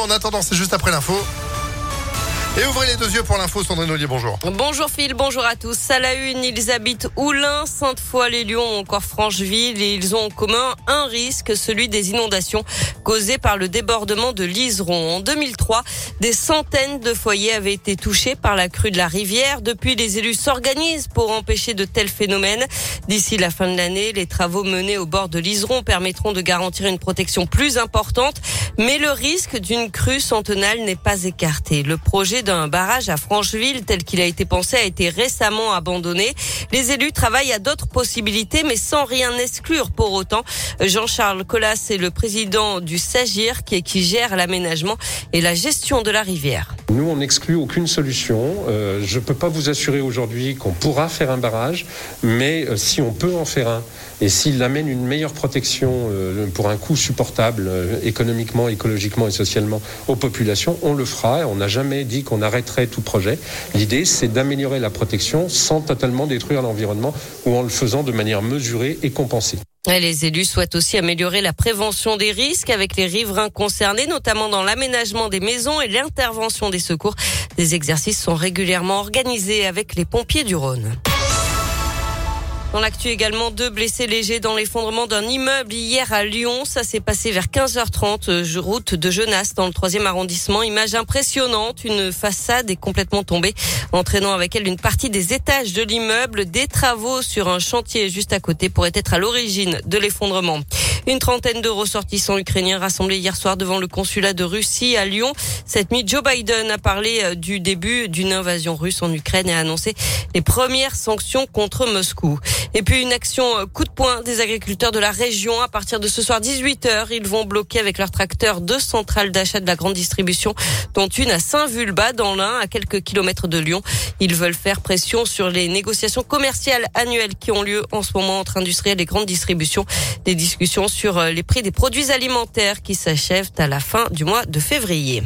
En attendant, c'est juste après l'info. Et ouvrez les deux yeux pour l'info, Sandrine Ollier, bonjour. Bonjour Phil, bonjour à tous. À la une, ils habitent Oulin, Sainte-Foy-les-Lyons encore Francheville et ils ont en commun un risque, celui des inondations causées par le débordement de l'Iseron. En 2003, des centaines de foyers avaient été touchés par la crue de la rivière. Depuis, les élus s'organisent pour empêcher de tels phénomènes. D'ici la fin de l'année, les travaux menés au bord de l'Iseron permettront de garantir une protection plus importante. Mais le risque d'une crue centenale n'est pas écarté. Le projet d'un barrage à Francheville tel qu'il a été pensé a été récemment abandonné. Les élus travaillent à d'autres possibilités mais sans rien exclure pour autant. Jean-Charles Collas est le président du SAGIR qui, qui gère l'aménagement et la gestion de la rivière. Nous, on n'exclut aucune solution. Euh, je ne peux pas vous assurer aujourd'hui qu'on pourra faire un barrage, mais euh, si on peut en faire un, et s'il amène une meilleure protection euh, pour un coût supportable économiquement, écologiquement et socialement aux populations, on le fera. On n'a jamais dit qu'on arrêterait tout projet. L'idée, c'est d'améliorer la protection sans totalement détruire l'environnement ou en le faisant de manière mesurée et compensée. Les élus souhaitent aussi améliorer la prévention des risques avec les riverains concernés, notamment dans l'aménagement des maisons et l'intervention des secours. Des exercices sont régulièrement organisés avec les pompiers du Rhône. Dans l'actu également, deux blessés légers dans l'effondrement d'un immeuble hier à Lyon. Ça s'est passé vers 15h30, euh, route de Genasse, dans le troisième arrondissement. Image impressionnante, une façade est complètement tombée, entraînant avec elle une partie des étages de l'immeuble. Des travaux sur un chantier juste à côté pourraient être à l'origine de l'effondrement. Une trentaine de ressortissants ukrainiens rassemblés hier soir devant le consulat de Russie à Lyon. Cette nuit, Joe Biden a parlé euh, du début d'une invasion russe en Ukraine et a annoncé les premières sanctions contre Moscou. Et puis une action euh, coup de poing des agriculteurs de la région. À partir de ce soir 18h, ils vont bloquer avec leurs tracteurs deux centrales d'achat de la grande distribution, dont une à Saint-Vulbas dans l'Ain, à quelques kilomètres de Lyon. Ils veulent faire pression sur les négociations commerciales annuelles qui ont lieu en ce moment entre industriels et grandes distributions. Des discussions sur euh, les prix des produits alimentaires qui s'achèvent à la fin du mois de février.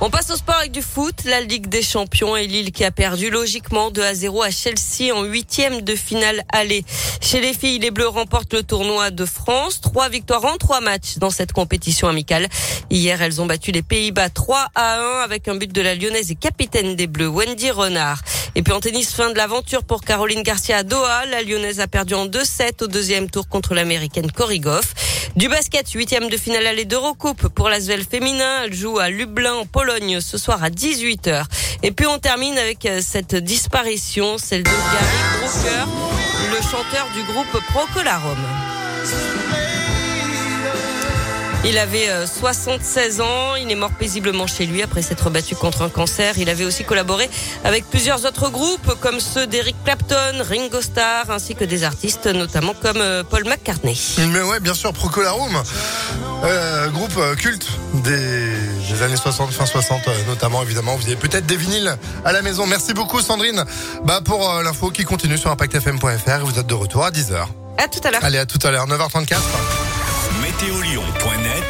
On passe au sport avec du foot. La Ligue des Champions et Lille qui a perdu logiquement 2 à 0 à Chelsea en huitième de finale aller. Chez les filles, les Bleus remportent le tournoi de France. Trois victoires en trois matchs dans cette compétition amicale. Hier, elles ont battu les Pays-Bas 3 à 1 avec un but de la Lyonnaise et capitaine des Bleus, Wendy Renard. Et puis en tennis, fin de l'aventure pour Caroline Garcia à Doha. La Lyonnaise a perdu en 2-7 au deuxième tour contre l'Américaine Korigov. Du basket, huitième de finale aller d'Eurocoupe pour l'Asvel féminin. Elle joue à Lublin en Pologne ce soir à 18h. Et puis on termine avec euh, cette disparition, celle de Gary Brooker, le chanteur du groupe Procolarum. Il avait 76 euh, ans. Il est mort paisiblement chez lui après s'être battu contre un cancer. Il avait aussi collaboré avec plusieurs autres groupes comme ceux d'Eric Clapton, Ringo Starr, ainsi que des artistes notamment comme euh, Paul McCartney. Mais ouais, bien sûr, Procolarum, euh, groupe culte des, des, années 60, fin 60 notamment évidemment. Vous avez peut-être des vinyles à la maison. Merci beaucoup Sandrine bah, pour l'info qui continue sur impactfm.fr. Vous êtes de retour à 10h. À tout à l'heure. Allez, à tout à l'heure, 9h34. Météolion.net